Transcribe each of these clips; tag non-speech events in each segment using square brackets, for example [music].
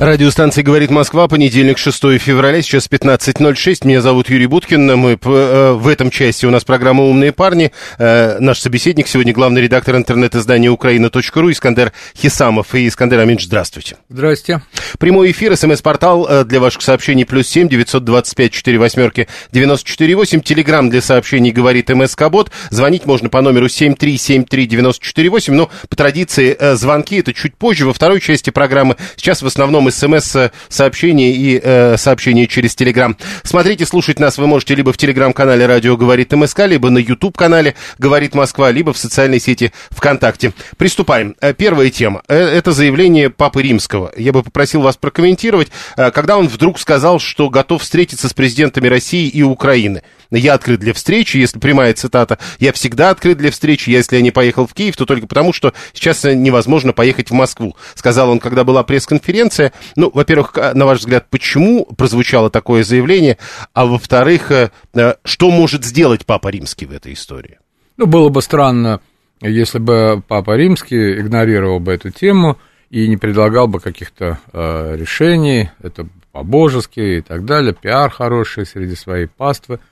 Радиостанция «Говорит Москва», понедельник, 6 февраля, сейчас 15.06. Меня зовут Юрий Буткин. Мы э, в этом части у нас программа «Умные парни». Э, наш собеседник сегодня главный редактор интернет-издания «Украина.ру» Искандер Хисамов. И Искандер Аминч, здравствуйте. Здравствуйте. Прямой эфир, смс-портал э, для ваших сообщений плюс семь девятьсот двадцать пять четыре восьмерки девяносто четыре восемь. Телеграмм для сообщений говорит МСК-бот. Звонить можно по номеру семь три семь три девяносто четыре восемь. Но по традиции звонки это чуть позже, во второй части программы. Сейчас в основном смс-сообщения и э, сообщения через Телеграм. Смотрите, слушать нас вы можете либо в Телеграм-канале «Радио говорит МСК», либо на YouTube-канале «Говорит Москва», либо в социальной сети ВКонтакте. Приступаем. Э, первая тема. Э, это заявление Папы Римского. Я бы попросил вас прокомментировать, э, когда он вдруг сказал, что готов встретиться с президентами России и Украины. Я открыт для встречи, если прямая цитата, я всегда открыт для встречи, если я не поехал в Киев, то только потому, что сейчас невозможно поехать в Москву, сказал он, когда была пресс-конференция. Ну, во-первых, на ваш взгляд, почему прозвучало такое заявление, а во-вторых, э, э, что может сделать Папа Римский в этой истории? Ну, было бы странно, если бы Папа Римский игнорировал бы эту тему и не предлагал бы каких-то э, решений, это по-божески и так далее, пиар хороший среди своей паствы –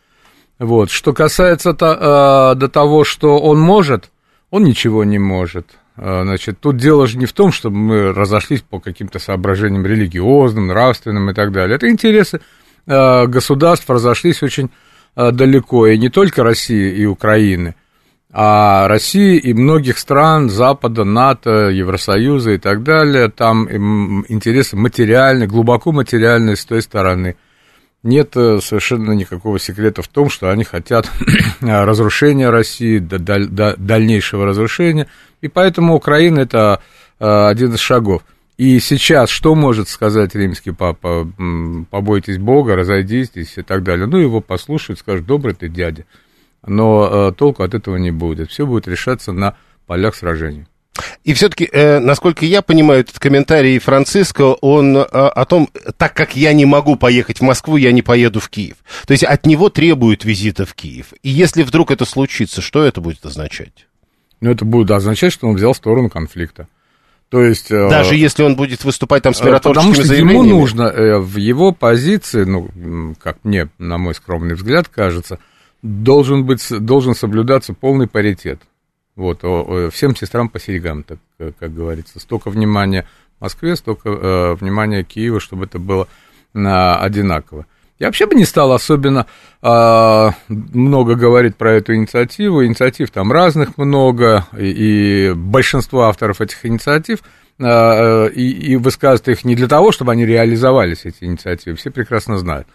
вот. Что касается то, э, до того, что он может, он ничего не может. Э, значит, тут дело же не в том, чтобы мы разошлись по каким-то соображениям религиозным, нравственным и так далее. Это интересы э, государств разошлись очень э, далеко, и не только России и Украины, а России и многих стран Запада, НАТО, Евросоюза и так далее. Там интересы материальные, глубоко материальные с той стороны – нет э, совершенно никакого секрета в том, что они хотят [clears throat] разрушения России, дальнейшего разрушения, и поэтому Украина это э, один из шагов. И сейчас что может сказать римский папа? Побойтесь Бога, разойдитесь и так далее. Ну, его послушают, скажут, добрый ты дядя. Но э, толку от этого не будет. Все будет решаться на полях сражений. И все-таки, э, насколько я понимаю, этот комментарий Франциско, он э, о том, так как я не могу поехать в Москву, я не поеду в Киев. То есть от него требуют визита в Киев. И если вдруг это случится, что это будет означать? Ну, это будет означать, что он взял сторону конфликта. То есть, э, Даже э, если он будет выступать там с миротворческими Потому что ему нужно, э, в его позиции, ну, как мне, на мой скромный взгляд, кажется, должен, быть, должен соблюдаться полный паритет. Вот, всем сестрам по серьгам, так как говорится. Столько внимания Москве, столько э, внимания Киеву, чтобы это было э, одинаково. Я вообще бы не стал особенно э, много говорить про эту инициативу. Инициатив там разных много, и, и большинство авторов этих инициатив э, и, и высказывают их не для того, чтобы они реализовались, эти инициативы. Все прекрасно знают,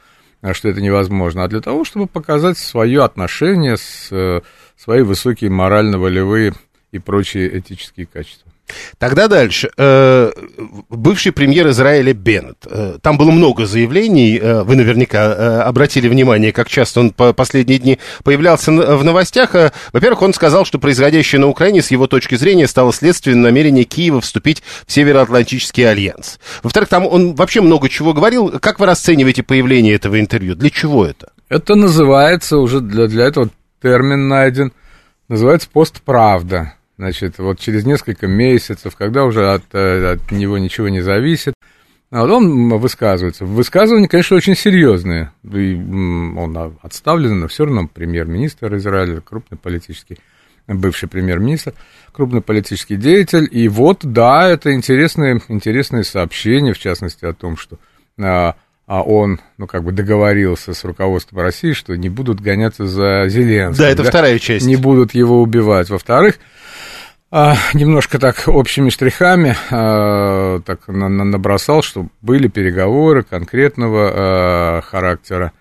что это невозможно, а для того, чтобы показать свое отношение с э, свои высокие морально-волевые и прочие этические качества. Тогда дальше. Э, бывший премьер Израиля Беннет. Э, там было много заявлений. Э, вы наверняка обратили внимание, как часто он по последние дни появлялся в новостях. Во-первых, он сказал, что происходящее на Украине, с его точки зрения, стало следствием намерения Киева вступить в Североатлантический альянс. Во-вторых, там он вообще много чего говорил. Как вы расцениваете появление этого интервью? Для чего это? Это называется уже для, для этого термин найден, называется постправда. Значит, вот через несколько месяцев, когда уже от, э, от него ничего не зависит, вот он высказывается. Высказывания, конечно, очень серьезные. И он отставлен, но все равно премьер-министр Израиля, крупный политический, бывший премьер-министр, крупный политический деятель. И вот, да, это интересные, интересные сообщения, в частности, о том, что а, он, ну, как бы договорился с руководством России, что не будут гоняться за Зеленским. Да, это да? вторая часть. Не будут его убивать. Во-вторых, а, немножко так общими штрихами а, так на, на, набросал, что были переговоры конкретного а, характера.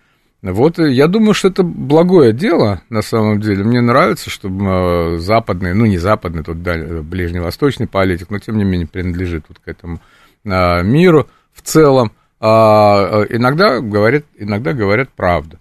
Вот, я думаю, что это благое дело, на самом деле. Мне нравится, чтобы западный, ну, не западный, тут ближневосточный политик, но, тем не менее, принадлежит вот к этому миру в целом, а, иногда говорят, иногда говорят правду.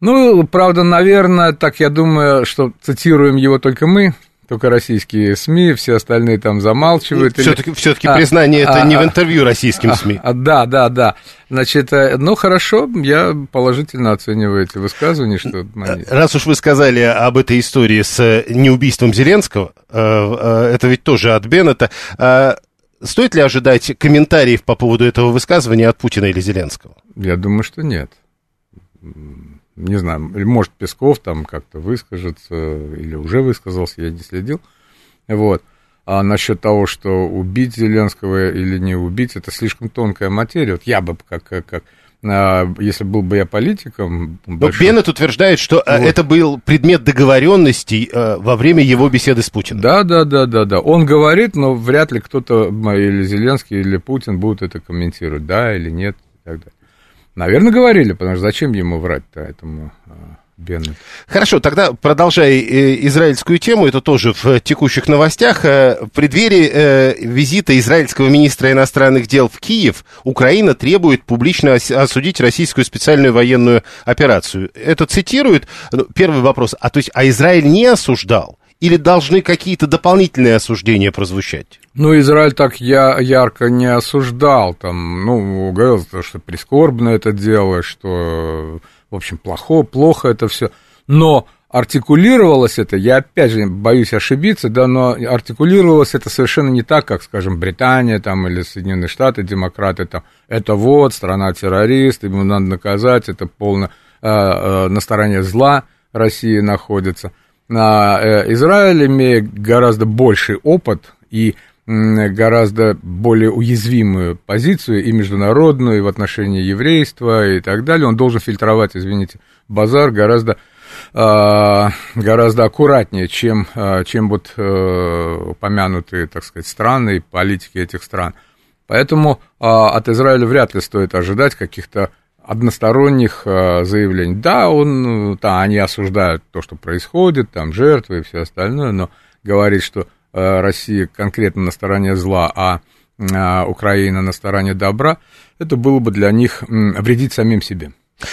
Ну, правда, наверное, так я думаю, что цитируем его только мы, только российские СМИ, все остальные там замалчивают. Все-таки, или... все-таки а, признание а, это а, не в интервью российским СМИ. А, да, да, да. Значит, э, ну хорошо, я положительно оцениваю эти высказывания, что... Раз уж вы сказали об этой истории с э, неубийством Зеленского, э, это ведь тоже от Беннета, стоит ли ожидать комментариев по поводу этого высказывания от Путина или Зеленского? Я думаю, что нет не знаю, может Песков там как-то выскажется, или уже высказался, я не следил. Вот. А насчет того, что убить Зеленского или не убить, это слишком тонкая материя. Вот я бы как, как, как если был бы я политиком... Но большой... Беннет утверждает, что а, вот. это был предмет договоренностей а, во время его беседы с Путиным. Да, да, да, да, да. Он говорит, но вряд ли кто-то, или Зеленский, или Путин будут это комментировать, да или нет и так далее. Наверное, говорили, потому что зачем ему врать-то этому а, Беннет. Хорошо, тогда продолжая э, израильскую тему, это тоже в текущих новостях. Э, в преддверии э, визита израильского министра иностранных дел в Киев Украина требует публично осудить российскую специальную военную операцию. Это цитирует ну, первый вопрос. А то есть, а Израиль не осуждал? или должны какие-то дополнительные осуждения прозвучать? Ну, Израиль так я, ярко не осуждал, там, ну, говорил, что прискорбно это дело, что, в общем, плохо, плохо это все, но артикулировалось это, я опять же боюсь ошибиться, да, но артикулировалось это совершенно не так, как, скажем, Британия там или Соединенные Штаты, демократы там, это вот страна-террорист, ему надо наказать, это полно э, э, на стороне зла России находится – Э, Израиль, имея гораздо больший опыт и гораздо более уязвимую позицию и международную, и в отношении еврейства и так далее, он должен фильтровать, извините, базар гораздо, а, гораздо аккуратнее, чем, а, чем вот э, упомянутые, так сказать, страны и политики этих стран. Поэтому а, от Израиля вряд ли стоит ожидать каких-то односторонних заявлений. Да, он, да, они осуждают то, что происходит, там жертвы и все остальное, но говорить, что Россия конкретно на стороне зла, а э, Украина на стороне добра, это было бы для них вредить самим себе.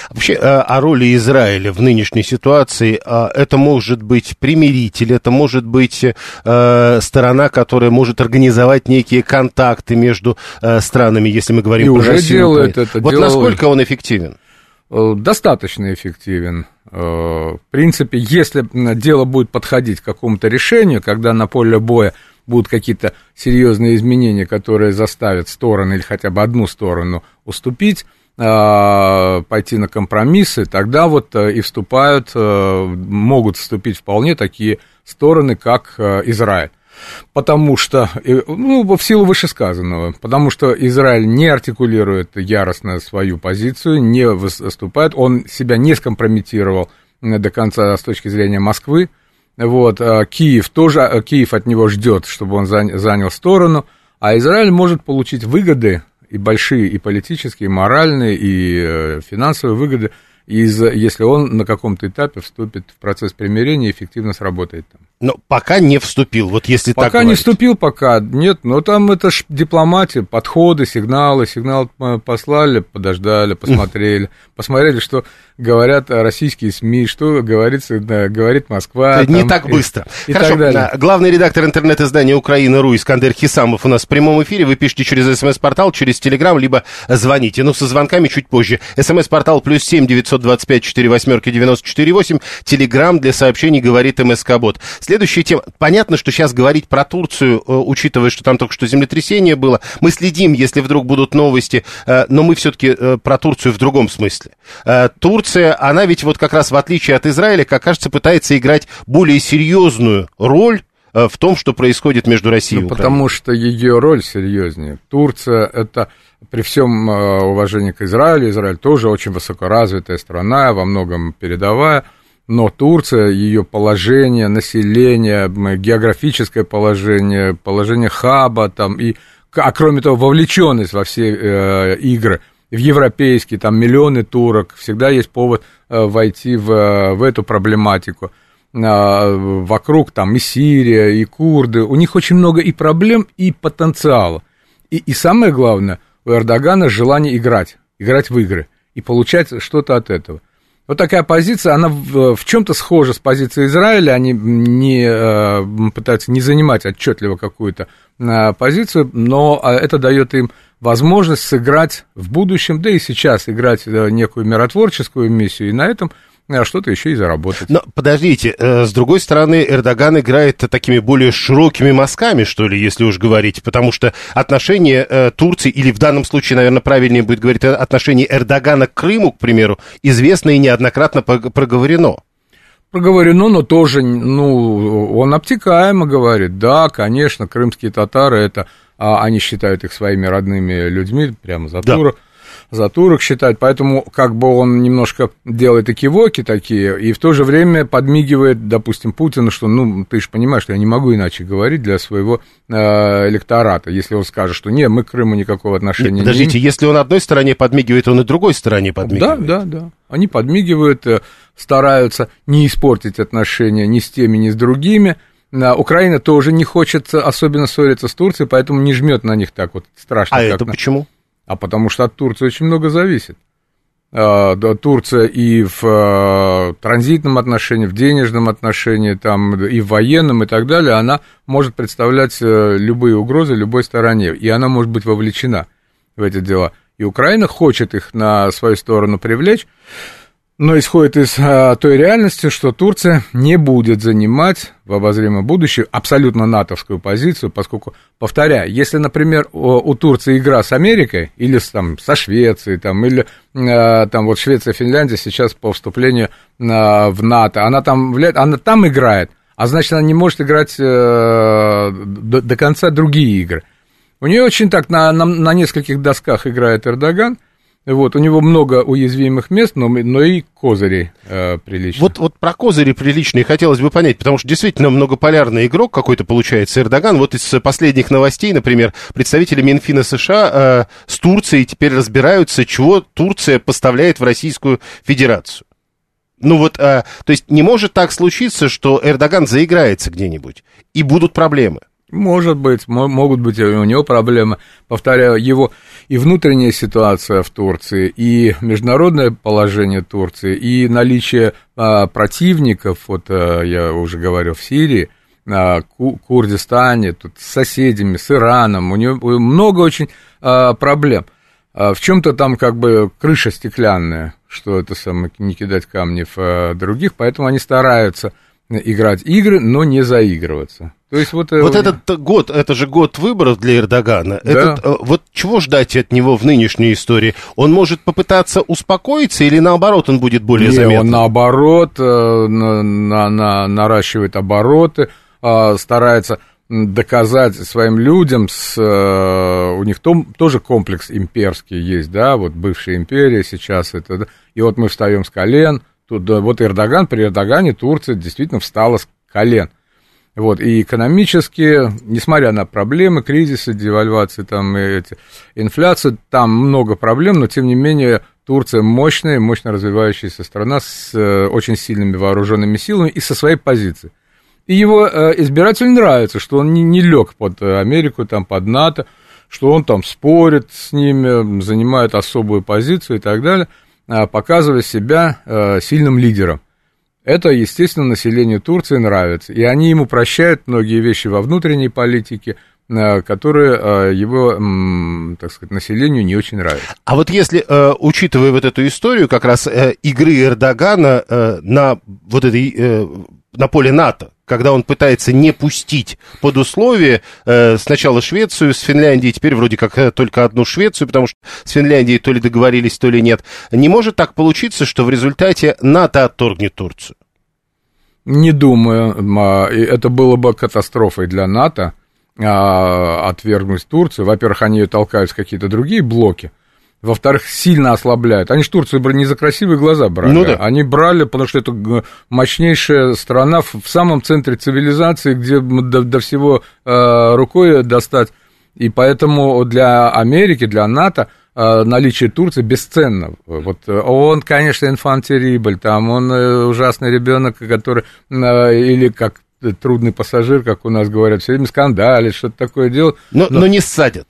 Вообще э, о роли Израиля в нынешней ситуации, а, это может быть примиритель, это может быть э, сторона, которая может организовать некие контакты между э, странами, если мы говорим И про уже Россию. Делает это, вот делает. насколько он эффективен? Достаточно эффективен. В принципе, если дело будет подходить к какому-то решению, когда на поле боя будут какие-то серьезные изменения, которые заставят стороны или хотя бы одну сторону уступить, а, пойти на компромиссы, тогда вот э, и вступают, э, могут вступить вполне такие стороны, как э, Израиль. Потому что, ну, в силу вышесказанного, потому что Израиль не артикулирует яростно свою позицию, не выступает, он себя не скомпрометировал до конца с точки зрения Москвы, вот, а Киев тоже, Киев от него ждет, чтобы он занял сторону, а Израиль может получить выгоды и большие, и политические, и моральные, и э, финансовые выгоды, из, если он на каком-то этапе вступит в процесс примирения и эффективно сработает там. Но пока не вступил, вот если пока так Пока не вступил, пока нет, но там это ж дипломатия, подходы, сигналы, сигнал послали, подождали, [laughs] посмотрели, посмотрели, что говорят российские СМИ, что говорится, да, говорит Москва. Это там, не так быстро. И, Хорошо, так далее. главный редактор интернет-издания Украина.ру Искандер Хисамов у нас в прямом эфире. Вы пишите через смс-портал, через телеграм, либо звоните. Ну, со звонками чуть позже. СМС-портал плюс семь девятьсот двадцать пять четыре восьмерки девяносто четыре восемь. Телеграм для сообщений говорит МСК-бот. Следующая тема. Понятно, что сейчас говорить про Турцию, э, учитывая, что там только что землетрясение было, мы следим, если вдруг будут новости, э, но мы все-таки э, про Турцию в другом смысле. Турция она ведь вот как раз в отличие от Израиля, как кажется, пытается играть более серьезную роль в том, что происходит между Россией ну, и Украиной. Потому что ее роль серьезнее. Турция это при всем э, уважении к Израилю, Израиль тоже очень высокоразвитая страна, во многом передовая, но Турция, ее положение, население, географическое положение, положение хаба там и, а кроме того, вовлеченность во все э, игры – в европейский, там миллионы турок, всегда есть повод э, войти в, в эту проблематику. А, вокруг там и Сирия, и курды, у них очень много и проблем, и потенциала. И, и самое главное, у Эрдогана желание играть, играть в игры и получать что-то от этого. Вот такая позиция, она в, в чем-то схожа с позицией Израиля. Они не э, пытаются не занимать отчетливо какую-то э, позицию, но это дает им возможность сыграть в будущем, да и сейчас играть э, некую миротворческую миссию, и на этом а что-то еще и заработать. Но подождите, э, с другой стороны, Эрдоган играет такими более широкими мазками, что ли, если уж говорить, потому что отношения э, Турции, или в данном случае, наверное, правильнее будет говорить, э, отношения Эрдогана к Крыму, к примеру, известно и неоднократно проговорено. Проговорено, но тоже, ну, он обтекаемо говорит, да, конечно, крымские татары, это, а, они считают их своими родными людьми, прямо за да. турок за турок считать, поэтому как бы он немножко делает экивоки такие, и в то же время подмигивает, допустим, Путину, что, ну, ты же понимаешь, что я не могу иначе говорить для своего э, электората, если он скажет, что нет, мы к Крыму никакого отношения Нет, подождите, не Подождите, если он одной стороне подмигивает, он и другой стороне подмигивает. Да, да, да. Они подмигивают, э, стараются не испортить отношения ни с теми, ни с другими, Украина тоже не хочет особенно ссориться с Турцией, поэтому не жмет на них так вот страшно. А это на... почему? А потому что от Турции очень много зависит. А, Турция и в а, транзитном отношении, в денежном отношении, там, и в военном и так далее, она может представлять э, любые угрозы любой стороне, и она может быть вовлечена в эти дела. И Украина хочет их на свою сторону привлечь, но исходит из а, той реальности, что Турция не будет занимать в обозримом будущем абсолютно натовскую позицию, поскольку, повторяю, если, например, у, у Турции игра с Америкой или с, там, со Швецией, там, или а, там вот Швеция, Финляндия сейчас по вступлению а, в НАТО, она там, она там играет, а значит, она не может играть а, до, до конца другие игры. У нее очень так на, на, на нескольких досках играет Эрдоган – вот, у него много уязвимых мест, но, но и козыри э, приличные. Вот, вот про козыри приличные хотелось бы понять, потому что действительно многополярный игрок какой-то получается Эрдоган. Вот из последних новостей, например, представители Минфина США э, с Турцией теперь разбираются, чего Турция поставляет в Российскую Федерацию. Ну вот, э, то есть не может так случиться, что Эрдоган заиграется где-нибудь, и будут проблемы. Может быть, могут быть у него проблемы. Повторяю, его и внутренняя ситуация в Турции, и международное положение Турции, и наличие а, противников, вот а, я уже говорил, в Сирии, а, Курдистане, тут с соседями, с Ираном, у него много очень а, проблем. А, в чем-то там как бы крыша стеклянная, что это самое, не кидать камни в а, других, поэтому они стараются играть игры, но не заигрываться. То есть вот, э, вот этот год, это же год выборов для Эрдогана. Да. Этот, э, вот чего ждать от него в нынешней истории? Он может попытаться успокоиться или наоборот он будет более не, заметным? Он наоборот э, на, на, на, наращивает обороты, старается доказать своим людям, с, у них том, тоже комплекс имперский есть, да, вот бывшая империя сейчас это, и вот мы встаем с колен, тут, вот Эрдоган, при Эрдогане Турция действительно встала с колен – вот, и экономически, несмотря на проблемы, кризисы, девальвации, там, и эти, инфляцию, там много проблем, но тем не менее Турция мощная, мощно развивающаяся страна с э, очень сильными вооруженными силами и со своей позицией. И его э, избирателю нравится, что он не, не лег под Америку, там, под НАТО, что он там спорит с ними, занимает особую позицию и так далее, э, показывая себя э, сильным лидером. Это, естественно, населению Турции нравится. И они ему прощают многие вещи во внутренней политике, э, которые э, его, так сказать, населению не очень нравятся. А вот если, э, учитывая вот эту историю как раз игры Эрдогана на вот этой на поле НАТО, когда он пытается не пустить под условие э, сначала Швецию с Финляндией, теперь вроде как э, только одну Швецию, потому что с Финляндией то ли договорились, то ли нет. Не может так получиться, что в результате НАТО отторгнет Турцию? Не думаю. А, это было бы катастрофой для НАТО а, отвергнуть Турцию. Во-первых, они ее толкают в какие-то другие блоки во-вторых, сильно ослабляют. Они же Турцию не за красивые глаза брали, ну, да. они брали, потому что это мощнейшая страна в самом центре цивилизации, где до, до всего э, рукой достать. И поэтому для Америки, для НАТО э, наличие Турции бесценно. Вот он, конечно, инфантерибль, там он э, ужасный ребенок, который э, или как трудный пассажир, как у нас говорят, все время скандалит, что-то такое делает. Но, но, но не садят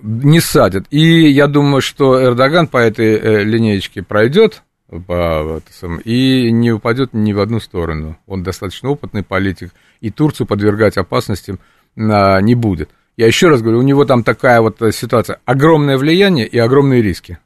не садят. И я думаю, что Эрдоган по этой э, линеечке пройдет, и не упадет ни в одну сторону. Он достаточно опытный политик, и Турцию подвергать опасностям не будет. Я еще раз говорю, у него там такая вот ситуация, огромное влияние и огромные риски.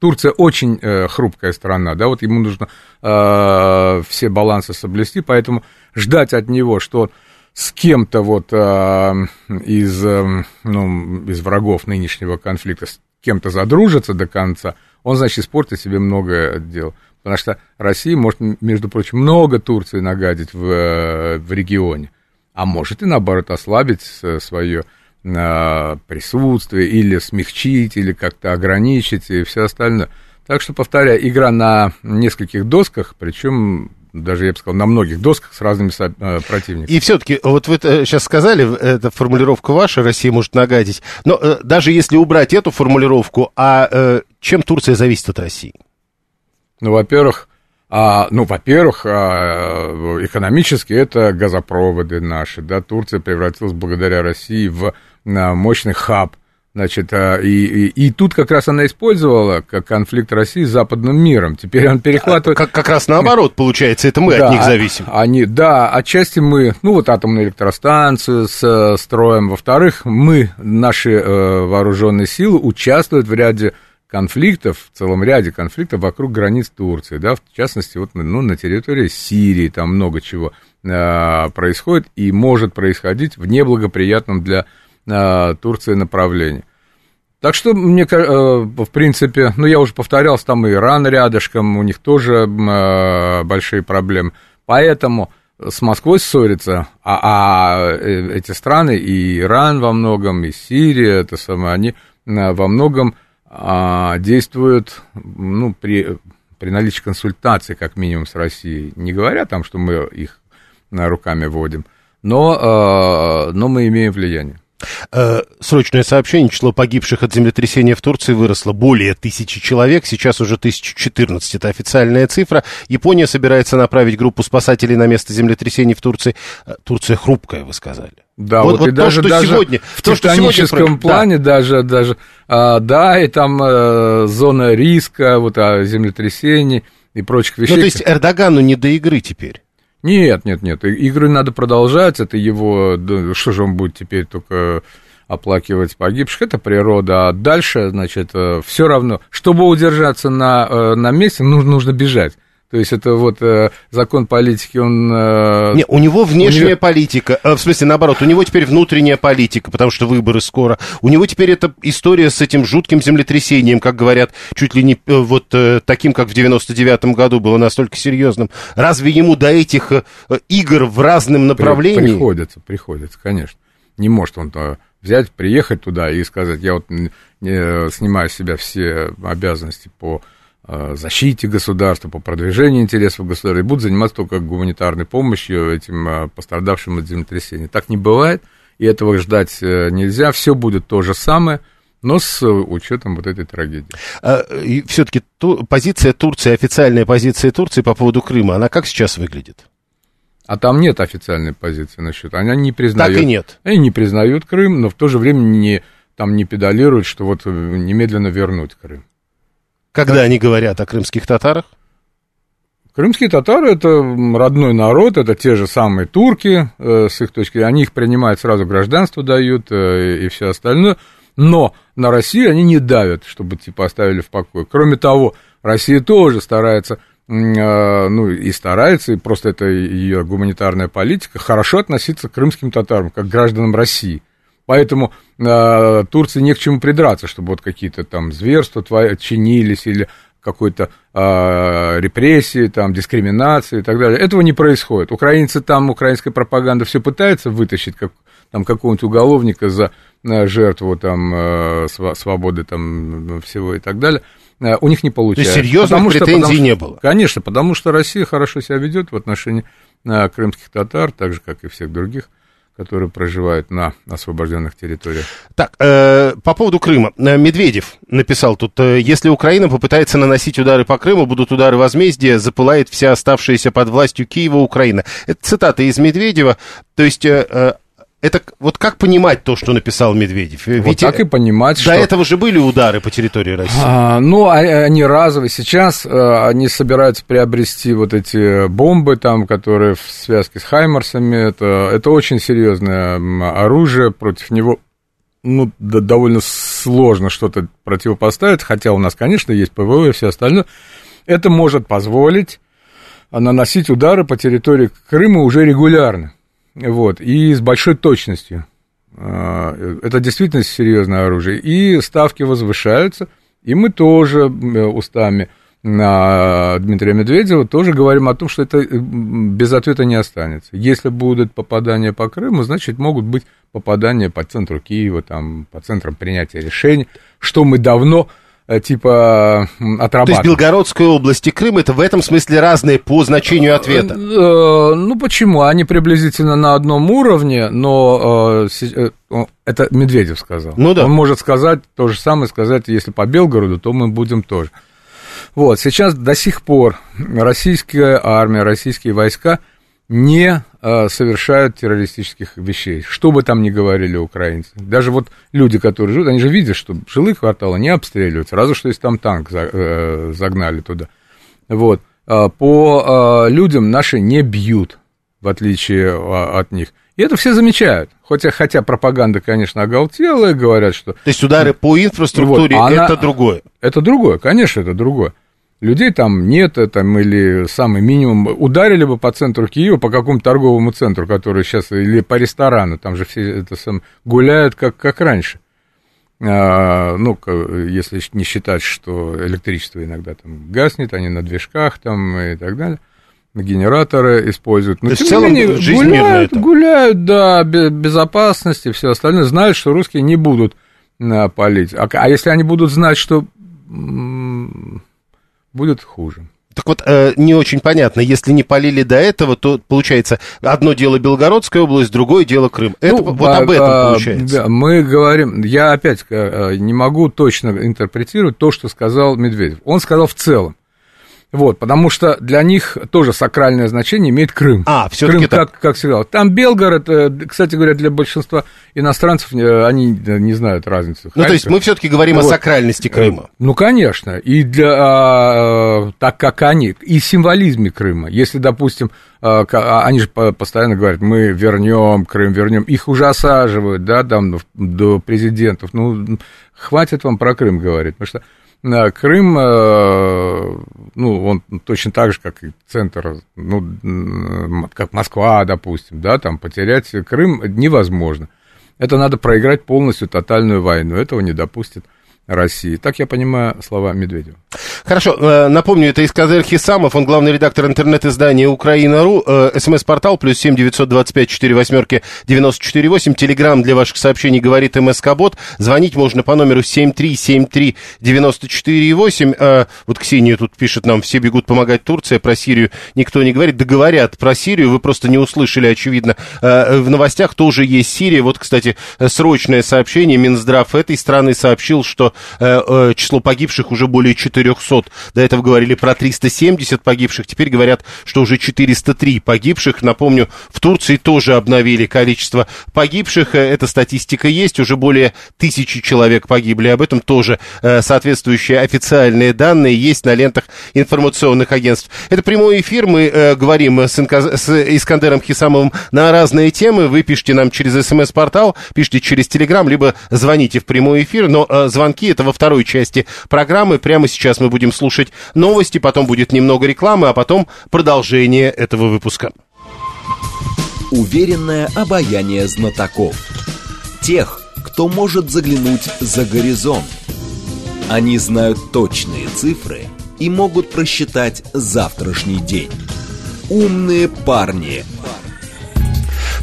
Турция очень э, хрупкая страна, да, вот ему нужно э, все балансы соблюсти, поэтому ждать от него, что с кем-то вот э, из, э, ну, из врагов нынешнего конфликта, с кем-то задружится до конца, он, значит, испортит себе много дел. Потому что Россия может, между прочим, много Турции нагадить в, э, в регионе, а может и, наоборот, ослабить свое присутствие или смягчить, или как-то ограничить и все остальное. Так что, повторяю, игра на нескольких досках, причем даже, я бы сказал, на многих досках с разными э, противниками. И все-таки, вот вы сейчас сказали, эта формулировка ваша, Россия может нагадить, но э, даже если убрать эту формулировку, а э, чем Турция зависит от России? Ну, во-первых, а, ну, во-первых, а, экономически это газопроводы наши, да, Турция превратилась благодаря России в мощный хаб. Значит, а, и, и, и тут как раз она использовала как конфликт России с западным миром. Теперь он перехватывает... Как, как раз наоборот, получается, это мы да, от них зависим. Они, да, отчасти мы, ну вот атомную электростанцию с, строим. Во-вторых, мы, наши э, вооруженные силы участвуют в ряде конфликтов, в целом ряде конфликтов вокруг границ Турции, да, в частности, вот ну, на территории Сирии, там много чего э, происходит и может происходить в неблагоприятном для Э, Турции направлении. Так что, мне, э, в принципе, ну, я уже повторялся, там и Иран рядышком, у них тоже э, большие проблемы. Поэтому с Москвой ссориться, а, а эти страны, и Иран во многом, и Сирия, это самое, они во многом а, действуют, ну, при, при наличии консультаций, как минимум, с Россией. Не говоря там, что мы их руками вводим, но, но мы имеем влияние. Э, срочное сообщение. Число погибших от землетрясения в Турции выросло более тысячи человек. Сейчас уже 1014. Это официальная цифра. Япония собирается направить группу спасателей на место землетрясения в Турции. Э, Турция хрупкая, вы сказали. Да, вот, вот, вот и то, даже, что даже сегодня, в то, тектоническом сегодня... плане да. даже, даже, а, да, и там а, зона риска, вот а, землетрясений и прочих вещей. Ну, то есть Эрдогану не до игры теперь? Нет, нет, нет. Игры надо продолжать. Это его... Что же он будет теперь только оплакивать погибших, это природа, а дальше, значит, э, все равно, чтобы удержаться на, э, на месте, нужно, нужно бежать. То есть это вот э, закон политики, он... Э, Не, у него внешняя у него... политика, э, в смысле наоборот, у него теперь внутренняя политика, потому что выборы скоро. У него теперь эта история с этим жутким землетрясением, как говорят, чуть ли не э, вот э, таким, как в 99-м году было настолько серьезным. Разве ему до этих э, игр в разном направлении? Приходится, приходится, конечно. Не может он -то взять, приехать туда и сказать, я вот не, снимаю с себя все обязанности по Э, защите государства, по продвижению интересов государства, и будут заниматься только гуманитарной помощью этим э, пострадавшим от землетрясения. Так не бывает, и этого ждать э, нельзя, все будет то же самое, но с учетом вот этой трагедии. А, и все-таки позиция Турции, официальная позиция Турции по поводу Крыма, она как сейчас выглядит? А там нет официальной позиции насчет. Они не признают. Так и нет. Они не признают Крым, но в то же время не, там не педалируют, что вот немедленно вернуть Крым. Когда да. они говорят о крымских татарах? Крымские татары это родной народ, это те же самые турки, э, с их точки зрения, они их принимают, сразу гражданство дают э, и все остальное, но на Россию они не давят, чтобы типа оставили в покое. Кроме того, Россия тоже старается, э, ну и старается, и просто это ее гуманитарная политика, хорошо относиться к крымским татарам, как к гражданам России. Поэтому э, Турции не к чему придраться, чтобы вот какие-то там зверства чинились или какой-то э, репрессии, там, дискриминации и так далее. Этого не происходит. Украинцы там, украинская пропаганда все пытается вытащить как, там, какого-нибудь уголовника за э, жертву там, э, свободы там, всего и так далее. Э, у них не получается. То есть серьезных потому претензий что, потому, не было? Конечно, потому что Россия хорошо себя ведет в отношении э, крымских татар, так же, как и всех других которые проживают на освобожденных территориях. Так, э, по поводу Крыма. Э, Медведев написал тут, э, если Украина попытается наносить удары по Крыму, будут удары возмездия, запылает вся оставшаяся под властью Киева Украина. Это цитата из Медведева. То есть... Э, э это вот как понимать то, что написал Медведев? Вот Ведь так и понимать, до что... этого же были удары по территории России. А, ну, а, они разовые. Сейчас а, они собираются приобрести вот эти бомбы там, которые в связке с Хаймарсами. Это, это очень серьезное оружие. Против него ну, да, довольно сложно что-то противопоставить, хотя у нас, конечно, есть ПВО и все остальное. Это может позволить наносить удары по территории Крыма уже регулярно. Вот, и с большой точностью. А, это действительно серьезное оружие. И ставки возвышаются, и мы тоже устами Дмитрия Медведева тоже говорим о том, что это без ответа не останется. Если будут попадания по Крыму, значит, могут быть попадания по центру Киева, там, по центрам принятия решений, что мы давно типа отрабатывать. То есть Белгородская область и Крым это в этом смысле разные по значению ответа? Э, ну почему? Они приблизительно на одном уровне, но э, это Медведев сказал. Ну да. Он может сказать то же самое, сказать, если по Белгороду, то мы будем тоже. Вот, сейчас до сих пор российская армия, российские войска не э, совершают террористических вещей, что бы там ни говорили украинцы. Даже вот люди, которые живут, они же видят, что жилые кварталы не обстреливаются, разве что если там танк э, загнали туда. Вот. Э, по э, людям наши не бьют, в отличие э, от них. И это все замечают. Хотя, хотя пропаганда, конечно, оголтелая, говорят, что... То есть удары по инфраструктуре вот, она, это другое? Это другое, конечно, это другое людей там нет, там, или самый минимум, ударили бы по центру Киева, по какому-то торговому центру, который сейчас, или по ресторану, там же все это сам, гуляют как, как раньше. А, ну, если не считать, что электричество иногда там гаснет, они на движках там и так далее генераторы используют. Но, То в целом менее, жизнь гуляют, гуляют, да, безопасности, все остальное, знают, что русские не будут а, палить. А, а если они будут знать, что будет хуже. Так вот, э, не очень понятно, если не полили до этого, то получается одно дело Белгородская область, другое дело Крым. Это ну, вот а, об этом а, получается. Мы говорим, я опять э, не могу точно интерпретировать то, что сказал Медведев. Он сказал в целом. Вот, потому что для них тоже сакральное значение имеет Крым. А, все-таки Крым, как, как всегда. Там Белгород, э, кстати говоря, для большинства иностранцев э, они не знают разницы. Ну, то есть мы все-таки говорим вот. о сакральности Крыма. Ну, конечно. И для, а, так как они, и символизме Крыма. Если, допустим, а, они же постоянно говорят, мы вернем Крым, вернем. Их уже осаживают, да, там, до президентов. Ну, хватит вам про Крым говорить, потому что Крым, э, ну, он точно так же, как и центр, ну, как Москва, допустим, да, там потерять Крым невозможно. Это надо проиграть полностью тотальную войну, этого не допустит России. Так я понимаю слова Медведева. Хорошо, э, напомню, это Исказель Хисамов, он главный редактор интернет-издания Украина.ру, э, смс-портал, плюс семь девятьсот двадцать пять четыре восьмерки девяносто четыре восемь, телеграмм для ваших сообщений говорит МСК-бот, звонить можно по номеру семь три семь три девяносто четыре восемь, э, вот Ксения тут пишет нам, все бегут помогать Турции, про Сирию никто не говорит, да говорят про Сирию, вы просто не услышали, очевидно, в новостях тоже есть Сирия, вот, кстати, срочное сообщение, Минздрав этой страны сообщил, что число погибших уже более 400 500. До этого говорили про 370 погибших. Теперь говорят, что уже 403 погибших. Напомню, в Турции тоже обновили количество погибших. Э, эта статистика есть. Уже более тысячи человек погибли. Об этом тоже э, соответствующие официальные данные есть на лентах информационных агентств. Это прямой эфир. Мы э, говорим с, Инка... Искандером Хисамовым на разные темы. Вы пишите нам через смс-портал, пишите через Телеграм, либо звоните в прямой эфир. Но звонки это во второй части программы. Прямо сейчас мы будем слушать новости, потом будет немного рекламы, а потом продолжение этого выпуска. Уверенное обаяние знатоков. Тех, кто может заглянуть за горизонт. Они знают точные цифры и могут просчитать завтрашний день. Умные парни –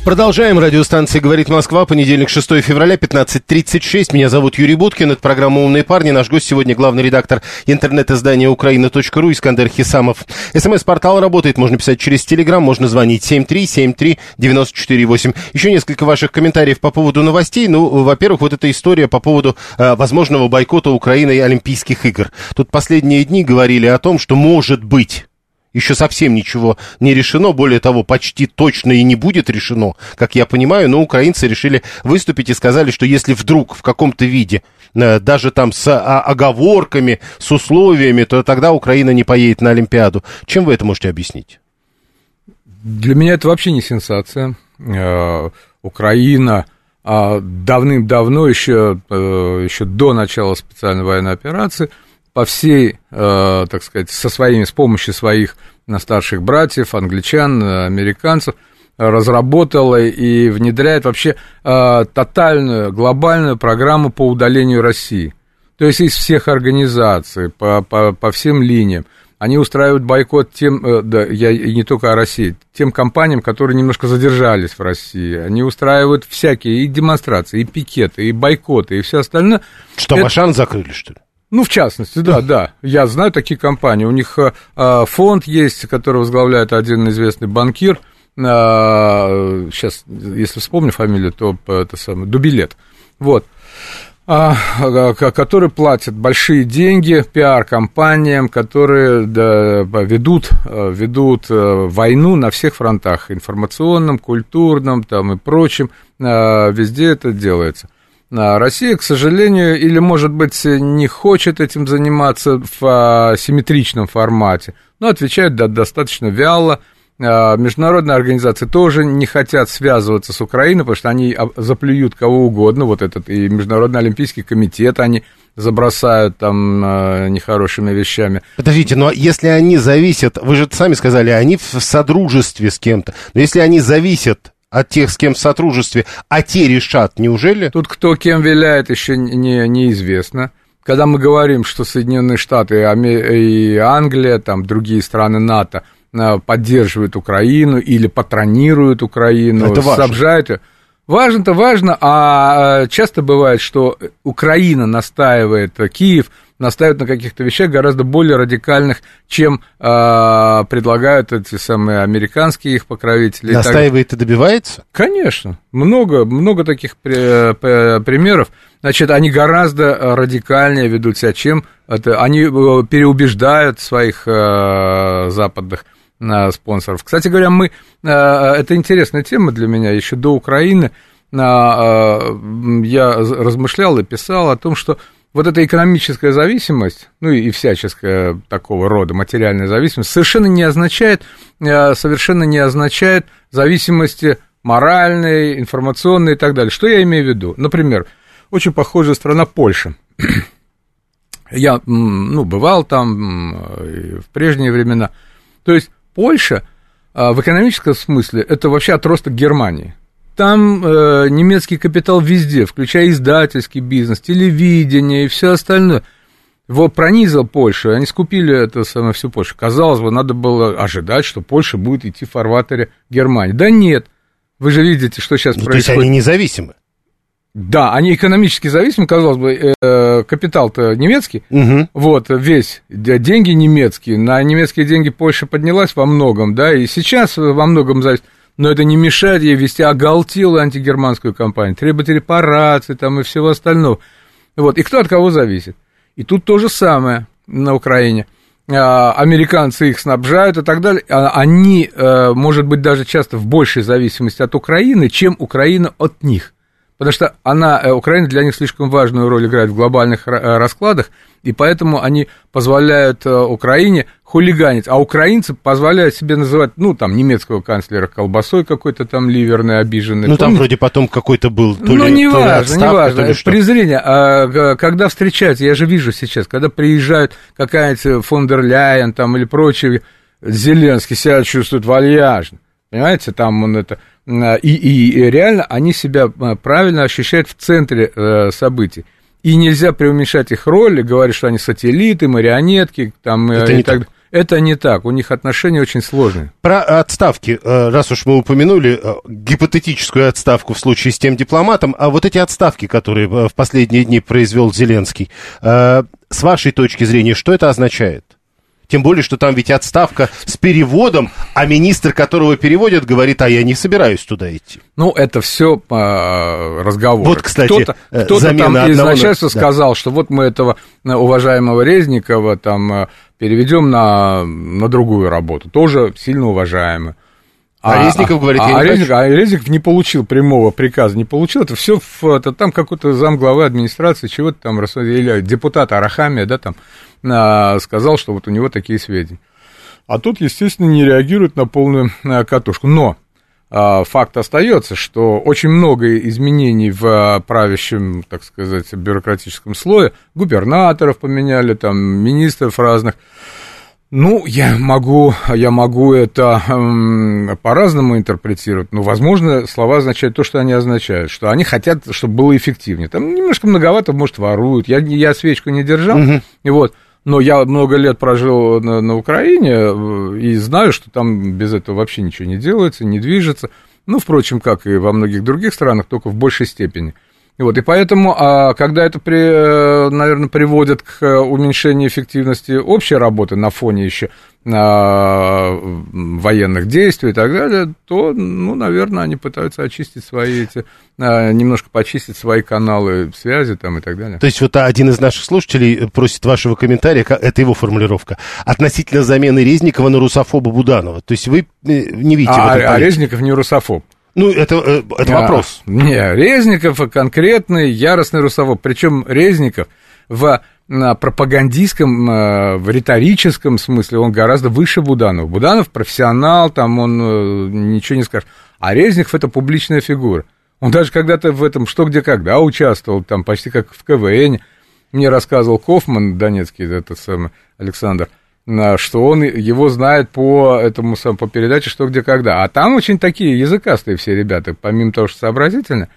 Продолжаем. Радиостанция «Говорит Москва». Понедельник, 6 февраля, 15.36. Меня зовут Юрий Буткин. Это программа «Умные парни». Наш гость сегодня главный редактор интернет-издания «Украина.ру» Искандер Хисамов. СМС-портал работает. Можно писать через Телеграм, можно звонить 7373948. Еще несколько ваших комментариев по поводу новостей. Ну, во-первых, вот эта история по поводу э, возможного бойкота Украины и Олимпийских игр. Тут последние дни говорили о том, что может быть еще совсем ничего не решено, более того, почти точно и не будет решено, как я понимаю, но украинцы решили выступить и сказали, что если вдруг в каком-то виде, э, даже там с а, оговорками, с условиями, то тогда Украина не поедет на Олимпиаду. Чем вы это можете объяснить? Для меня это вообще не сенсация. Э, Украина а, давным-давно, еще, э, еще до начала специальной военной операции, по всей, э, так сказать, со своими, с помощью своих старших братьев, англичан, американцев, разработала и внедряет вообще тотальную, глобальную программу по удалению России. То есть из всех организаций, по, по, по всем линиям. Они устраивают бойкот тем, э, да, я и не только о России, тем компаниям, которые немножко задержались в России. Они устраивают всякие и демонстрации, и пикеты, и бойкоты, и все остальное. Что, Это... Машан закрыли, что ли? Ну, в частности, да, да. Я знаю такие компании. У них э, фонд есть, который возглавляет один известный банкир. Э, сейчас, если вспомню фамилию, то это самое, Дубилет. Вот. А, которые платят большие деньги пиар-компаниям, которые да, ведут, э, ведут э, войну на всех фронтах, информационном, культурном там, и прочем, э, везде это делается. А Россия, к сожалению, или, может быть, не хочет этим заниматься в симметричном формате, но отвечает достаточно вяло, а, международные организации тоже не хотят связываться с Украиной, потому что они заплюют кого угодно, вот этот и Международный Олимпийский комитет, они забросают там а, нехорошими вещами. Подождите, но если они зависят, вы же сами сказали, они в содружестве с кем-то, но если они зависят от тех, с кем в сотрудничестве, а те решат, неужели? Тут кто кем виляет, еще не, неизвестно. Когда мы говорим, что Соединенные Штаты и Англия, там другие страны НАТО – Э, поддерживают Украину или патронируют Украину, Это важно. снабжают Важно-то важно, а э, часто бывает, что Украина настаивает, Киев настаивает на каких-то вещах гораздо более радикальных, чем э, предлагают эти самые американские их покровители. Настаивает и, и добивается? Конечно, много, много таких при, при, примеров. Значит, они гораздо радикальнее ведут себя, чем это, они э, переубеждают своих э, западных спонсоров. Кстати говоря, мы, э, это интересная тема для меня, еще до Украины э, я размышлял и писал о том, что вот эта экономическая зависимость, ну и всяческая такого рода материальная зависимость, совершенно не означает, э, совершенно не означает зависимости моральной, информационной и так далее. Что я имею в виду? Например, очень похожая страна Польша. [clears throat] Я, ну, бывал там в прежние времена. То есть Польша а, в экономическом смысле это вообще отросток Германии. Там э, немецкий капитал везде, включая издательский бизнес, телевидение и все остальное. Его пронизал Польшу, они скупили это самое всю Польшу. Казалось бы, надо было ожидать, что Польша будет идти в фарватере Германии. Да нет, вы же видите, что сейчас ну, происходит. То есть они независимы? Да, они экономически зависимы, казалось бы, э, капитал-то немецкий, угу. вот, весь, деньги немецкие, на немецкие деньги Польша поднялась во многом, да, и сейчас во многом зависит, но это не мешает ей вести оголтелую антигерманскую кампанию, требовать репарации там и всего остального. Вот, и кто от кого зависит? И тут то же самое на Украине. А, американцы их снабжают и так далее. А они, э, может быть, даже часто в большей зависимости от Украины, чем Украина от них. Потому что она, э, Украина для них слишком важную роль играет в глобальных э, раскладах, и поэтому они позволяют э, Украине хулиганить, а украинцы позволяют себе называть, ну, там, немецкого канцлера колбасой какой-то там ливерный, обиженный. Ну, там Помните? вроде потом какой-то был то Ну, ли, не то важно, не важно, это презрение. А, когда встречаются, я же вижу сейчас, когда приезжают какая-нибудь фон дер Ляйен там или прочие, Зеленский себя чувствует вальяжно. Понимаете, там он это... И, и реально они себя э, правильно ощущают в центре э, событий. И нельзя преуменьшать их роль, говорить, что они сателлиты, марионетки, там, э, это и не так. так. Это не так, у них отношения очень сложные. Про отставки, раз уж мы упомянули гипотетическую отставку в случае с тем дипломатом, а вот эти отставки, которые в последние дни произвел Зеленский, с вашей точки зрения, что это означает? Тем более, что там ведь отставка с переводом, а министр, которого переводят, говорит, а я не собираюсь туда идти. Ну, это все э, разговор. Вот, кстати, кто-то, кто-то там из начальства да. сказал, что вот мы этого э, уважаемого Резникова там э, переведем на, на другую работу, тоже сильно уважаемую. А, а Резников говорит, а, я а, не Резников, хочу. а Резников не получил прямого приказа, не получил. Это все это, там какой-то замглавы администрации, чего-то там, или депутат Арахамия, да, там, а, сказал, что вот у него такие сведения. А тут, естественно, не реагирует на полную а, катушку. Но а, факт остается, что очень много изменений в а, правящем, так сказать, бюрократическом слое. Губернаторов поменяли, там, министров разных. Ну, я могу, я могу это эм, по-разному интерпретировать, но, возможно, слова означают то, что они означают, что они хотят, чтобы было эффективнее. Там немножко многовато, может, воруют. Я, я свечку не держал, Мгм. и вот. Но я много лет прожил на, на Украине э, и знаю, что там без этого вообще ничего не делается, не движется. Ну, впрочем, как и во многих других странах, только в большей степени. И Вот, и поэтому, а, когда это, при, наверное, приводит к э, уменьшению эффективности общей работы на фоне еще а, военных действий и так далее, то, ну, наверное, они пытаются очистить свои эти, а, немножко почистить свои каналы связи там и так далее. То есть вот один из наших слушателей просит вашего комментария, это его формулировка, относительно замены Резникова на русофоба Буданова. То есть вы э, не видите А, этом а? Резников не русофоб. Ну, это, э, это А, вопрос. Не, Резников конкретный, яростный русофоб. Причем Резников в а, пропагандистском, а, в риторическом смысле он гораздо выше Буданова. Буданов профессионал, там он э, ничего не скажет. А Резников это публичная фигура. Он даже когда-то в этом «Что, где, когда» участвовал, там почти как в КВН. Мне рассказывал Кофман, донецкий, этот самый Александр, что он его знает по этому сам по передаче «Что, где, когда». А там очень такие языкастые все ребята, помимо того, что сообразительные.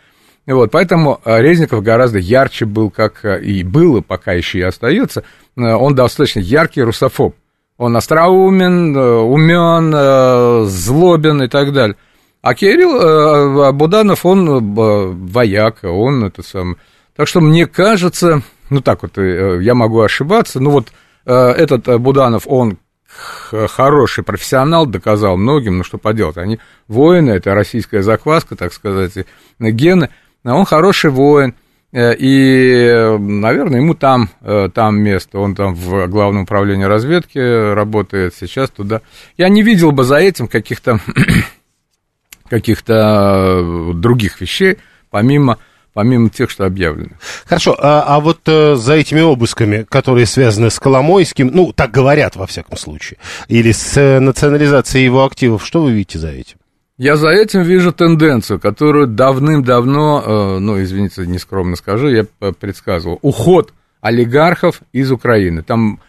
Вот, поэтому а, Резников гораздо ярче был, как а, и было, пока еще и остается. А, Он достаточно яркий русофоб. Он остроумен, умен, злобен и так далее. А Кирилл Буданов, он вояка, он это сам. Так что мне кажется, ну так вот, э, я могу ошибаться, но вот этот э, Буданов, он хороший профессионал, доказал многим, ну что поделать, они воины, это российская закваска, так сказать, и гены, а он хороший воин, э, и, э, наверное, ему там, э, там место, он там в главном управлении разведки работает, сейчас туда. Я не видел бы за этим каких-то [clears throat] каких-то э, других вещей, помимо, помимо тех, что объявлены. Хорошо, а, а вот э, за этими обысками, которые связаны с Коломойским, ну, так говорят во всяком случае, или с э, национализацией его активов, что вы видите за этим? Я за этим вижу тенденцию, которую давным-давно, э, ну, извините, нескромно скажу, я предсказывал. Уход олигархов из Украины. Там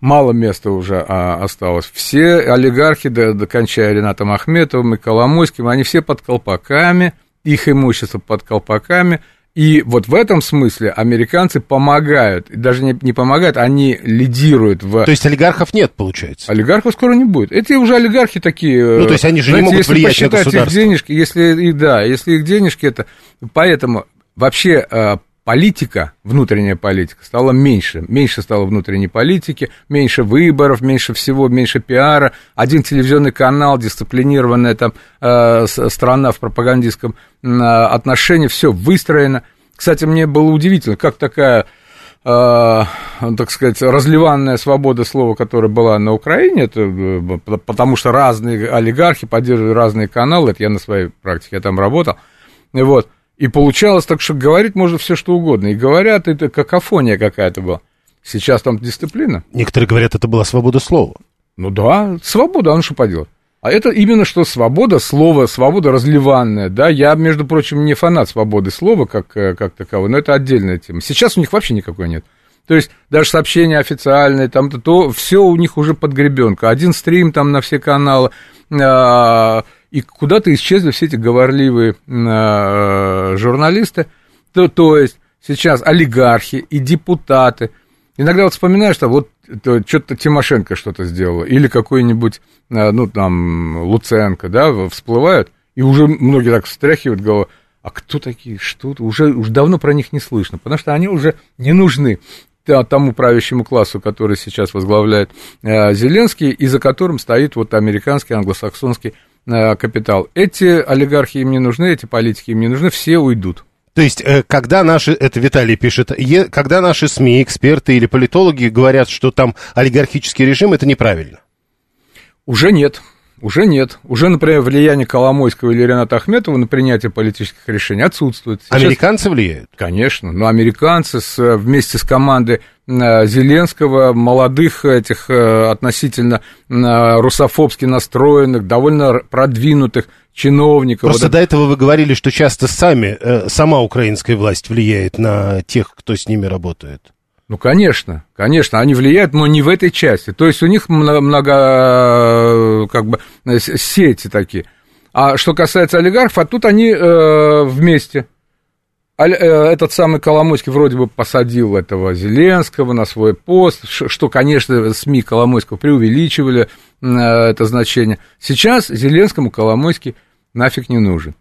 мало места уже а, осталось. Все олигархи, до, до кончая Ренатом Ахметовым и Коломойским, они все под колпаками, их имущество под колпаками. И вот в этом смысле американцы помогают, и даже не, не помогают, они лидируют в... То есть олигархов нет, получается? Олигархов скоро не будет. Эти уже олигархи такие. Ну, то есть они же не могут если влиять на государство. их денежки, если их, да, если их денежки это. Поэтому вообще э, политика, внутренняя политика стала меньше. Меньше стало внутренней политики, меньше выборов, меньше всего, меньше пиара. Один телевизионный канал, дисциплинированная там э, страна в пропагандистском э, отношении, все выстроено. Кстати, мне было удивительно, как такая э, так сказать, разливанная свобода слова, которая была на Украине, это, э, по- потому что разные олигархи поддерживают разные каналы, это я на своей практике, я там работал, вот, и получалось так, что говорить можно все что угодно, и говорят, это какофония какая-то была. Сейчас там дисциплина. Некоторые говорят, это была свобода слова. Ну да, свобода, а ну что поделать. А это именно что свобода слова, свобода разливанная, да. Я, между прочим, не фанат свободы слова как, э, как таковой, но это отдельная тема. Сейчас у них вообще никакой нет. То есть даже сообщения официальные, там то, то все у них уже под гребенку. Один стрим там на все каналы, а, и куда-то исчезли все эти говорливые а, журналисты. То, то есть сейчас олигархи и депутаты. Иногда вот вспоминаешь, что вот что-то Тимошенко что-то сделала, или какой-нибудь, а, ну, там, Луценко, да, всплывают, и уже многие так встряхивают голову, а кто такие, что уже, уже давно про них не слышно, потому что они уже не нужны тому правящему классу, который сейчас возглавляет э, Зеленский, и за которым стоит вот американский, англосаксонский э, капитал. Эти олигархи им не нужны, эти политики им не нужны, все уйдут. То есть, э, когда наши, это Виталий пишет, когда наши СМИ, эксперты или политологи говорят, что там олигархический режим, это неправильно? Уже нет. Уже нет. Уже, например, влияние Коломойского или Рената Ахметова на принятие политических решений отсутствует. Сейчас... Американцы влияют? Конечно. Но американцы с, вместе с командой э, Зеленского, молодых этих э, относительно э, русофобски настроенных, довольно продвинутых чиновников. Просто вот до этого вы говорили, что часто сами, сама украинская власть влияет на тех, кто с ними работает. Ну, конечно, конечно, они влияют, но не в этой части. То есть у них много, как бы, сети такие. А что касается олигархов, а тут они э, вместе. Э, этот самый Коломойский вроде бы посадил этого Зеленского на свой пост, что, конечно, СМИ Коломойского преувеличивали э, это значение. Сейчас Зеленскому Коломойский нафиг не нужен.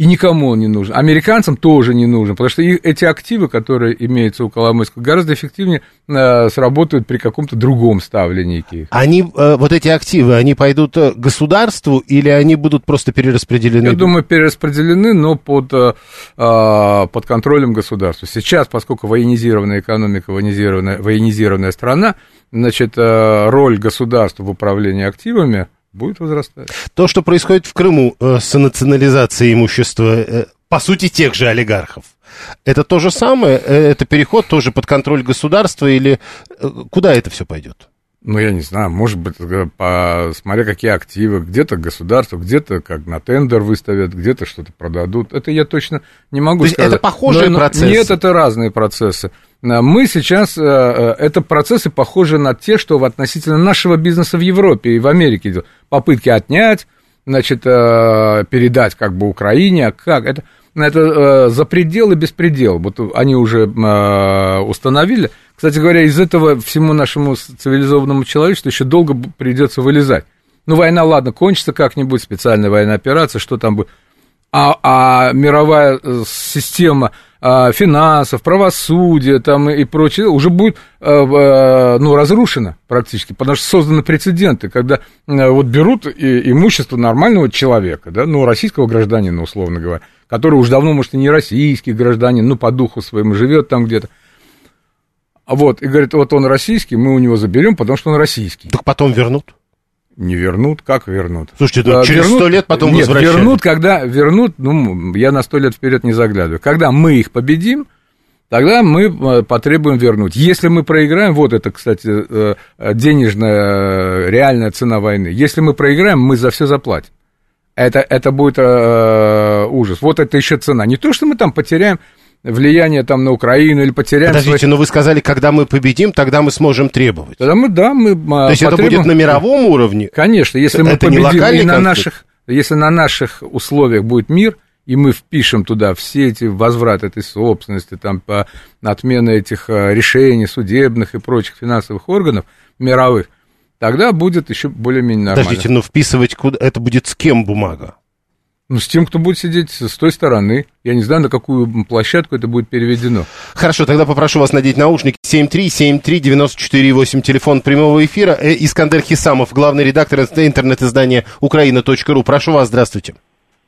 И никому он не нужен. Американцам тоже не нужен, потому что эти активы, которые имеются у Коломойского, гораздо эффективнее э, сработают при каком-то другом ставленнике. Они, э, вот эти активы, они пойдут э, государству или они будут просто перераспределены? Я думаю, перераспределены, но под, э, а, под контролем государства. Сейчас, поскольку военизированная экономика, военизированная, военизированная страна, значит, э, роль государства в управлении активами – будет возрастать. То, что происходит в Крыму э, с национализацией имущества, э, по сути, тех же олигархов, это то же самое? Э, это переход тоже под контроль государства или куда это все пойдет? Ну, я не знаю, может быть, э, по, смотря какие активы, где-то государство, где-то как на тендер выставят, где-то что-то продадут. Это я точно не могу То сказать. это похожие но, процессы? Нет, это разные процессы. Э, мы сейчас, э, это процессы похожи на те, что в относительно нашего бизнеса в Европе и в Америке идет. Попытки отнять, значит, передать как бы Украине, а как это это э, за предел и беспредел. Вот они уже э, установили. Кстати говоря, из этого всему нашему цивилизованному человечеству еще долго придется вылезать. Ну, война, ладно, кончится как-нибудь, специальная военная операция, что там будет. А, а мировая э, система а, финансов, правосудия там и прочее уже будет а, ну, разрушена практически, потому что созданы прецеденты, когда а, вот берут и, имущество нормального человека, да, ну, российского гражданина, условно говоря, который уж давно, может, и не российский гражданин, ну, по духу своему живет там где-то. Вот, и говорит, вот он российский, мы у него заберем, потому что он российский. Так потом вернут? Не вернут, как вернут? Слушайте, а, через сто лет потом Нет, возвращают. вернут, когда вернут, ну, я на сто лет вперед не заглядываю. Когда мы их победим, тогда мы э, потребуем вернуть. Если мы проиграем, вот это, кстати, э, денежная реальная цена войны. Если мы проиграем, мы за все заплатим это, это будет э, ужас. Вот это еще цена. Не то, что мы там потеряем влияние там на Украину или потеряем... Подождите, свои... но вы сказали, когда мы победим, тогда мы сможем требовать. Тогда мы, да, мы То есть потребуем... это будет на мировом уровне? Конечно, если это мы победим и на наших, если на наших условиях будет мир, и мы впишем туда все эти возврат этой собственности, там, по отмены этих э, решений судебных и прочих финансовых органов мировых, тогда будет еще более-менее нормально. Подождите, но вписывать куда? Это будет с кем бумага? Ну, с тем, кто будет сидеть с той стороны. Я не знаю, на какую площадку это будет переведено. Хорошо, тогда попрошу вас надеть наушники. 7373948, телефон прямого эфира. Э, Искандер Хисамов, главный редактор интернет-издания украина.ру. Прошу вас, здравствуйте.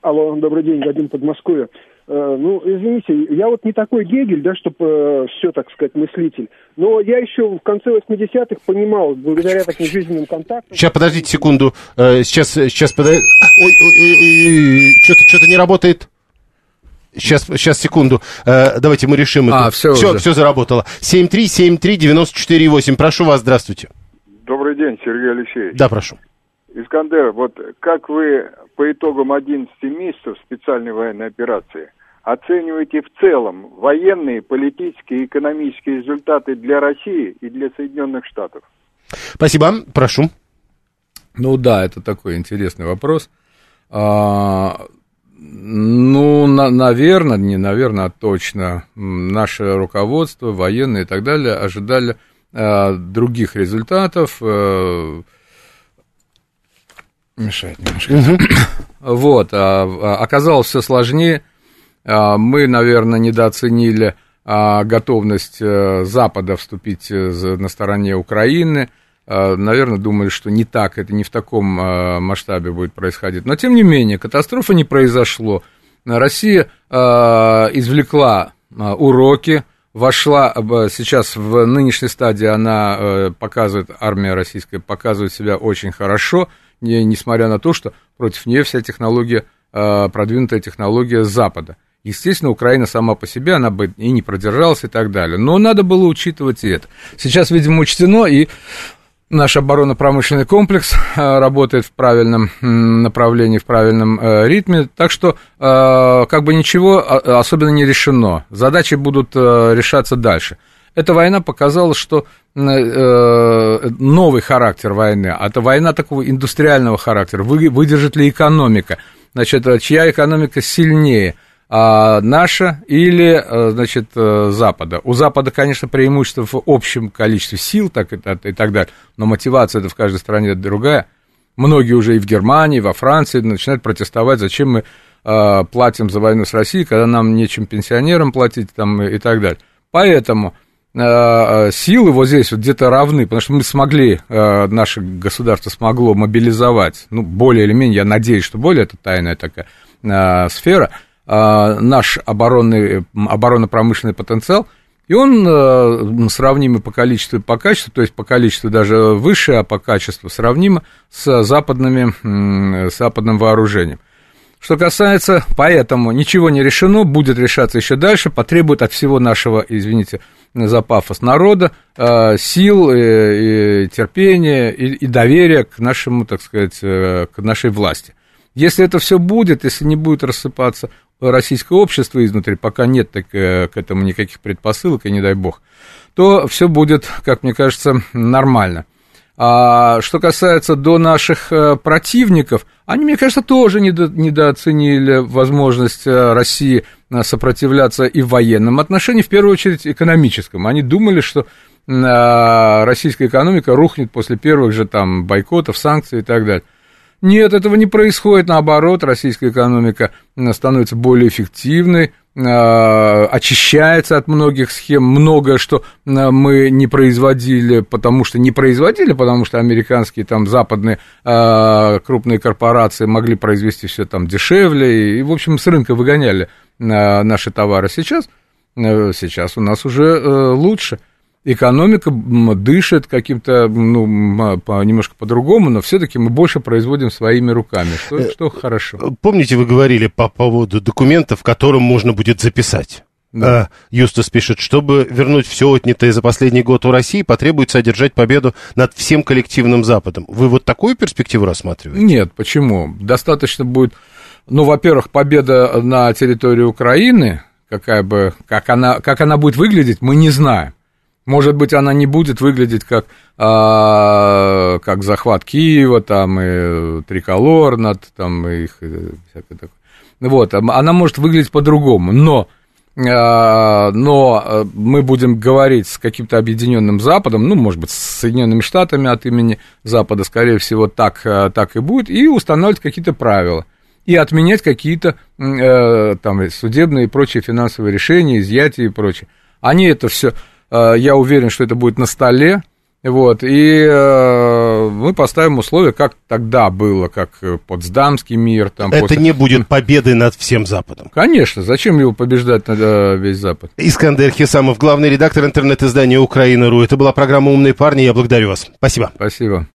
Алло, добрый день, Вадим Подмосковье. Э, ну, извините, я вот не такой Гегель, да, чтобы э, все, так сказать, мыслитель. Но я еще в конце 80-х понимал, благодаря таким жизненным контактам... Сейчас, подождите секунду. Э, сейчас, сейчас, подождите. Ой, ой, ой, что-то, что-то не работает. Сейчас, сейчас, секунду. Давайте мы решим а, это. Все, все, все заработало. 7373948. Прошу вас, здравствуйте. Добрый день, Сергей Алексеевич. Да, прошу. Искандер, вот как вы по итогам 11 месяцев специальной военной операции оцениваете в целом военные, политические и экономические результаты для России и для Соединенных Штатов? Спасибо, прошу. Ну да, это такой интересный вопрос. А, ну, на, наверное, не наверное, а точно, наше руководство, военные и так далее ожидали а, других результатов. А, мешает немножко. Угу. Вот, а, а, оказалось все сложнее. А, мы, наверное, недооценили готовность а, Запада вступить э, на стороне Украины. Наверное, думали, что не так, это не в таком масштабе будет происходить. Но, тем не менее, катастрофа не произошло. Россия э, извлекла э, уроки, вошла э, сейчас в нынешней стадии, она э, показывает, армия российская показывает себя очень хорошо, не, несмотря на то, что против нее вся технология, э, продвинутая технология Запада. Естественно, Украина сама по себе, она бы и не продержалась и так далее. Но надо было учитывать и это. Сейчас, видимо, учтено, и наш оборонно-промышленный комплекс э, работает в правильном направлении, в правильном э, ритме, так что э, как бы ничего особенно не решено. Задачи будут решаться дальше. Эта война показала, что новый характер войны, а это война такого индустриального характера, выдержит ли экономика, значит, чья экономика сильнее – а, наша или, э, значит, э, Запада. У Запада, конечно, преимущество в общем количестве сил так и, и так далее, но мотивация это в каждой стране другая. Многие уже и в Германии, и во Франции начинают протестовать, зачем мы э, платим за войну с Россией, когда нам нечем пенсионерам платить там, и так далее. Поэтому э, силы вот здесь вот где-то равны, потому что мы смогли, э, наше государство смогло мобилизовать, ну, более или менее, я надеюсь, что более это тайная такая э, сфера – наш оборонный, оборонно-промышленный потенциал, и он э, сравнимый по количеству и по качеству, то есть по количеству даже выше, а по качеству сравнимо с, западными, с западным вооружением. Что касается, поэтому ничего не решено, будет решаться еще дальше, потребует от всего нашего, извините за пафос, народа э, сил, и, и терпения и, доверия к нашему, так сказать, э, к нашей власти. Если это все будет, если не будет рассыпаться российское общество изнутри, пока нет так, э, к этому никаких предпосылок, и не дай бог, то все будет, как мне кажется, нормально. А что касается до наших э, противников, они, мне кажется, тоже недо, недооценили возможность э, России сопротивляться и в военном отношении, в первую очередь экономическом. Они думали, что российская экономика рухнет после первых же там бойкотов, санкций и так далее. Нет, этого не происходит. Наоборот, российская экономика становится более эффективной, очищается от многих схем. Многое, что а, мы не производили, потому что не производили, потому что американские, там, западные а, крупные корпорации могли произвести все там дешевле. И, в общем, с рынка выгоняли наши товары. Сейчас, э, сейчас у нас уже э, лучше экономика дышит каким-то, ну, немножко по-другому, но все-таки мы больше производим своими руками, что, э, что хорошо. Э, помните, вы говорили по поводу документов, которым можно будет записать? Да. Э, Юстас пишет, чтобы вернуть все отнятое за последний год у России, потребуется одержать победу над всем коллективным Западом. Вы вот такую перспективу рассматриваете? Нет, почему? Достаточно будет, ну, во-первых, победа на территории Украины, какая бы, как она, как она будет выглядеть, мы не знаем. Может быть, она не будет выглядеть как, а, как захват Киева, там, и триколор над, там, их, всякое такое. Вот, она может выглядеть по-другому, но, а, но а, мы будем говорить с каким-то объединенным Западом, ну, может быть, с Соединенными Штатами от имени Запада, скорее всего, так, а, так и будет, и устанавливать какие-то правила и отменять какие-то э, там судебные и прочие финансовые решения, изъятия и прочее. Они это все Э, я уверен, что это будет на столе. Вот, и э, мы поставим условия, как тогда было, как Потсдамский мир. Там, это после... не будет победы над всем Западом. Конечно, зачем его побеждать над э, весь Запад? Искандер Хисамов, главный редактор интернет-издания «Украина.ру». Это была программа «Умные парни», я благодарю вас. Спасибо. Спасибо.